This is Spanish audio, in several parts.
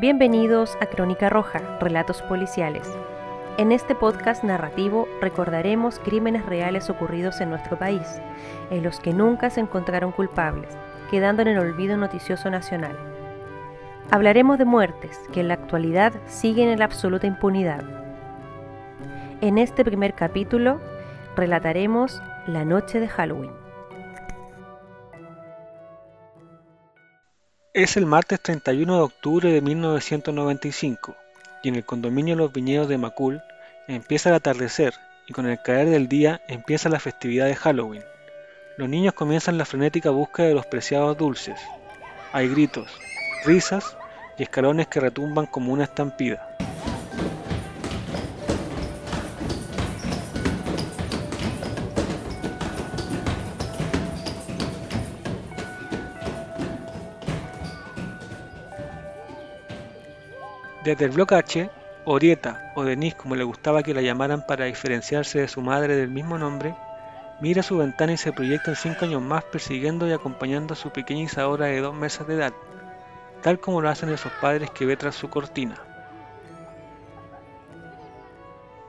Bienvenidos a Crónica Roja, Relatos Policiales. En este podcast narrativo recordaremos crímenes reales ocurridos en nuestro país, en los que nunca se encontraron culpables, quedando en el olvido noticioso nacional. Hablaremos de muertes que en la actualidad siguen en la absoluta impunidad. En este primer capítulo relataremos la noche de Halloween. Es el martes 31 de octubre de 1995 y en el condominio Los Viñedos de Macul empieza el atardecer y con el caer del día empieza la festividad de Halloween. Los niños comienzan la frenética búsqueda de los preciados dulces. Hay gritos, risas y escalones que retumban como una estampida. Desde el bloque H, Orieta, o Denise como le gustaba que la llamaran para diferenciarse de su madre del mismo nombre, mira su ventana y se proyecta en cinco años más persiguiendo y acompañando a su pequeña Isadora de dos meses de edad, tal como lo hacen esos padres que ve tras su cortina.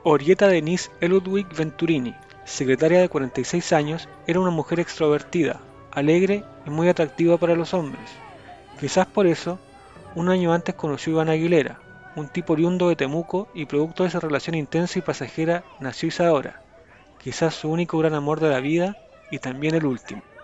Orieta Denise Eludwig Venturini, secretaria de 46 años, era una mujer extrovertida, alegre y muy atractiva para los hombres. Quizás por eso, un año antes conoció a Iván Aguilera, un tipo oriundo de Temuco y producto de esa relación intensa y pasajera nació Isadora, quizás su único gran amor de la vida y también el último.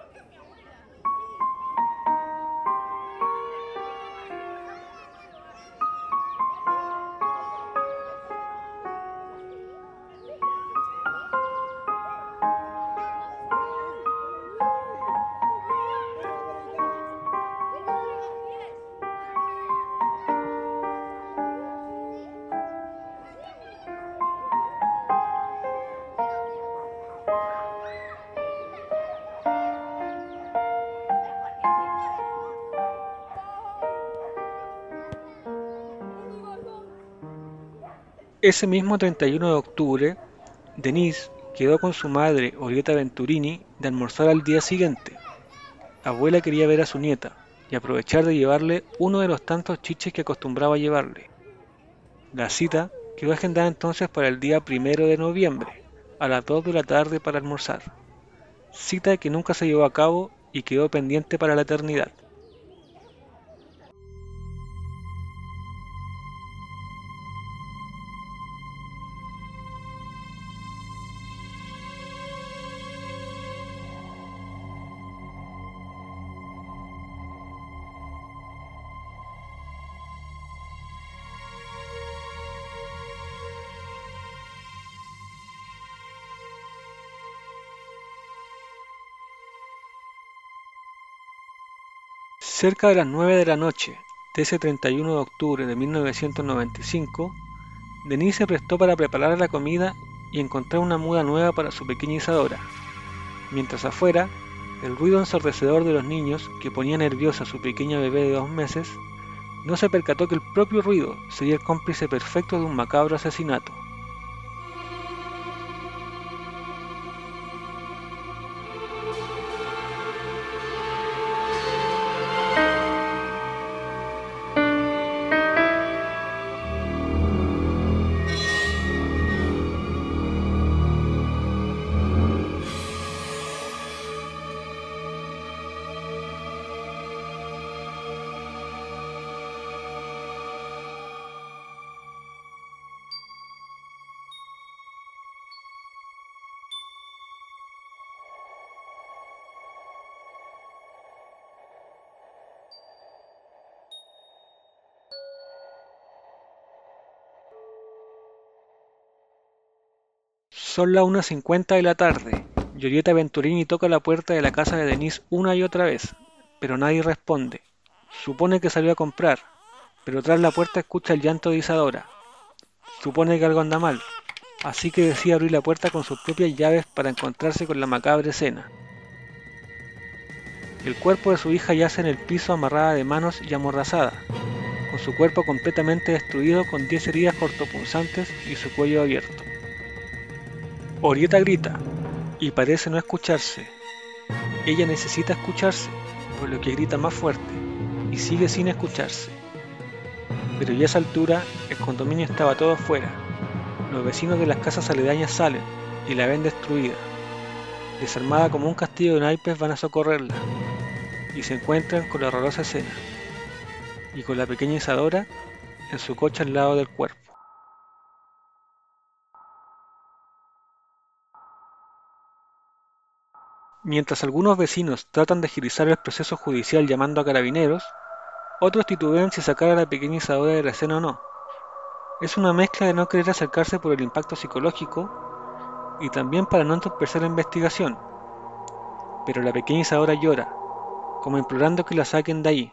Ese mismo 31 de octubre, Denise quedó con su madre, Orieta Venturini, de almorzar al día siguiente. abuela quería ver a su nieta y aprovechar de llevarle uno de los tantos chiches que acostumbraba llevarle. La cita quedó agendada entonces para el día primero de noviembre, a las 2 de la tarde para almorzar. Cita que nunca se llevó a cabo y quedó pendiente para la eternidad. Cerca de las 9 de la noche de ese 31 de octubre de 1995, Denise se prestó para preparar la comida y encontrar una muda nueva para su pequeña Isadora, mientras afuera el ruido ensordecedor de los niños que ponía nerviosa a su pequeña bebé de dos meses, no se percató que el propio ruido sería el cómplice perfecto de un macabro asesinato. Son las 1.50 de la tarde. Giulietta Venturini toca la puerta de la casa de Denise una y otra vez, pero nadie responde. Supone que salió a comprar, pero tras la puerta escucha el llanto de Isadora. Supone que algo anda mal, así que decide abrir la puerta con sus propias llaves para encontrarse con la macabre escena. El cuerpo de su hija yace en el piso amarrada de manos y amordazada, con su cuerpo completamente destruido con 10 heridas cortopunzantes y su cuello abierto. Orieta grita y parece no escucharse. Ella necesita escucharse, por lo que grita más fuerte y sigue sin escucharse. pero ya a esa altura el condominio estaba todo afuera. Los vecinos de las casas aledañas salen y la ven destruida. Desarmada como un castillo de naipes van a socorrerla y se encuentran con la horrorosa escena y con la pequeña Isadora en su coche al lado del cuerpo. Mientras algunos vecinos tratan de agilizar el proceso judicial llamando a carabineros, otros titubean si sacar a la pequeña Isadora de la escena o no. Es una mezcla de no querer acercarse por el impacto psicológico y también para no entorpecer la investigación. Pero la pequeña Isadora llora, como implorando que la saquen de ahí.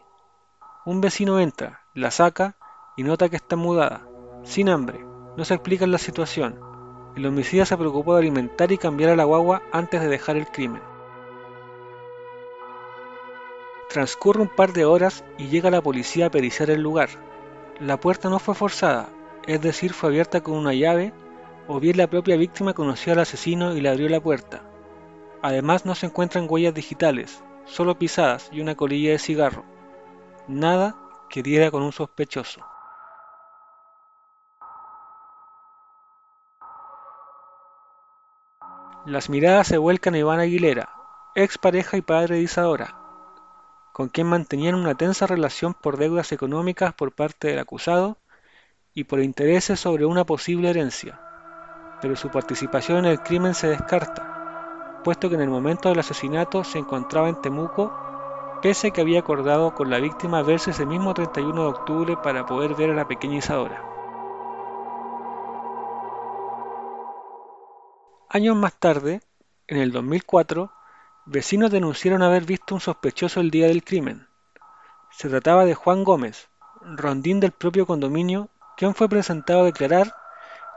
Un vecino entra, la saca y nota que está mudada, sin hambre. No se explica la situación. El homicida se preocupó de alimentar y cambiar a la guagua antes de dejar el crimen. Transcurre un par de horas y llega la policía a periciar el lugar. La puerta no fue forzada, es decir, fue abierta con una llave, o bien la propia víctima conoció al asesino y le abrió la puerta. Además no se encuentran huellas digitales, solo pisadas y una colilla de cigarro. Nada que diera con un sospechoso. Las miradas se vuelcan a Iván Aguilera, ex pareja y padre de Isadora, con quien mantenían una tensa relación por deudas económicas por parte del acusado y por intereses sobre una posible herencia, pero su participación en el crimen se descarta, puesto que en el momento del asesinato se encontraba en Temuco, pese a que había acordado con la víctima verse ese mismo 31 de octubre para poder ver a la pequeña Isadora. Años más tarde, en el 2004, Vecinos denunciaron haber visto un sospechoso el día del crimen. Se trataba de Juan Gómez, rondín del propio condominio, quien fue presentado a declarar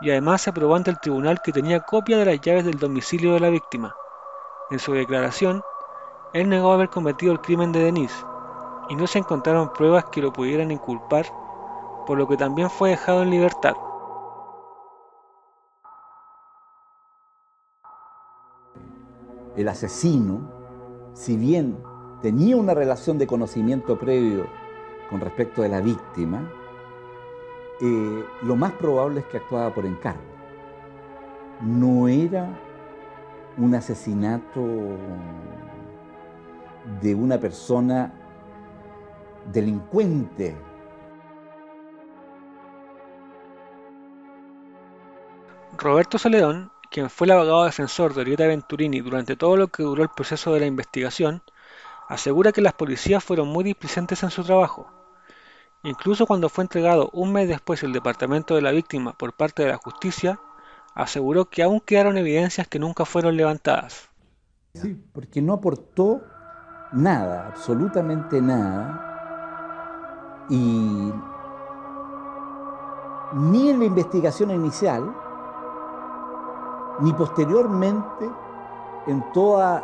y además se probó ante el tribunal que tenía copia de las llaves del domicilio de la víctima. En su declaración, él negó haber cometido el crimen de Denise y no se encontraron pruebas que lo pudieran inculpar, por lo que también fue dejado en libertad. El asesino, si bien tenía una relación de conocimiento previo con respecto de la víctima, eh, lo más probable es que actuaba por encargo. No era un asesinato de una persona delincuente. Roberto Celedón quien fue el abogado defensor de Orieta Venturini durante todo lo que duró el proceso de la investigación, asegura que las policías fueron muy displicentes en su trabajo. Incluso cuando fue entregado un mes después el departamento de la víctima por parte de la justicia, aseguró que aún quedaron evidencias que nunca fueron levantadas. Sí, porque no aportó nada, absolutamente nada. Y ni en la investigación inicial, ni posteriormente en todas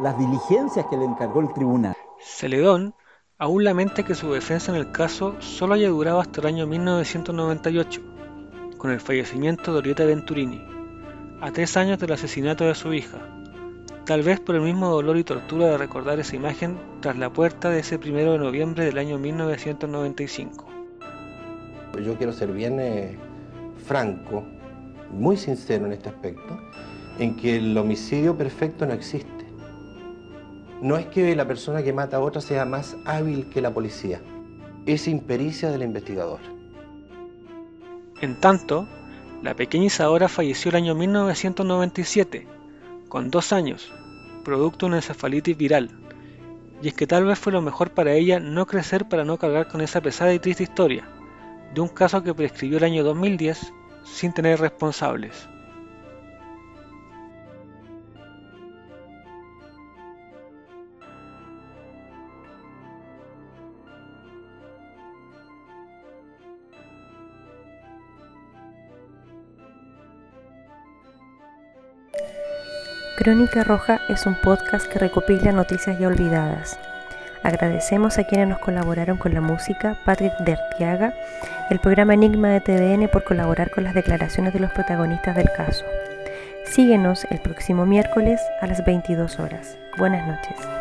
las diligencias que le encargó el tribunal. Celedón aún lamenta que su defensa en el caso solo haya durado hasta el año 1998, con el fallecimiento de Orieta Venturini, a tres años del asesinato de su hija, tal vez por el mismo dolor y tortura de recordar esa imagen tras la puerta de ese primero de noviembre del año 1995. Yo quiero ser bien eh, franco muy sincero en este aspecto, en que el homicidio perfecto no existe. No es que la persona que mata a otra sea más hábil que la policía, es impericia del investigador. En tanto, la pequeña Isadora falleció el año 1997, con dos años, producto de una encefalitis viral. Y es que tal vez fue lo mejor para ella no crecer para no cargar con esa pesada y triste historia, de un caso que prescribió el año 2010 sin tener responsables. Crónica Roja es un podcast que recopila noticias ya olvidadas Agradecemos a quienes nos colaboraron con la música, Patrick Dertiaga, el programa Enigma de TVN por colaborar con las declaraciones de los protagonistas del caso. Síguenos el próximo miércoles a las 22 horas. Buenas noches.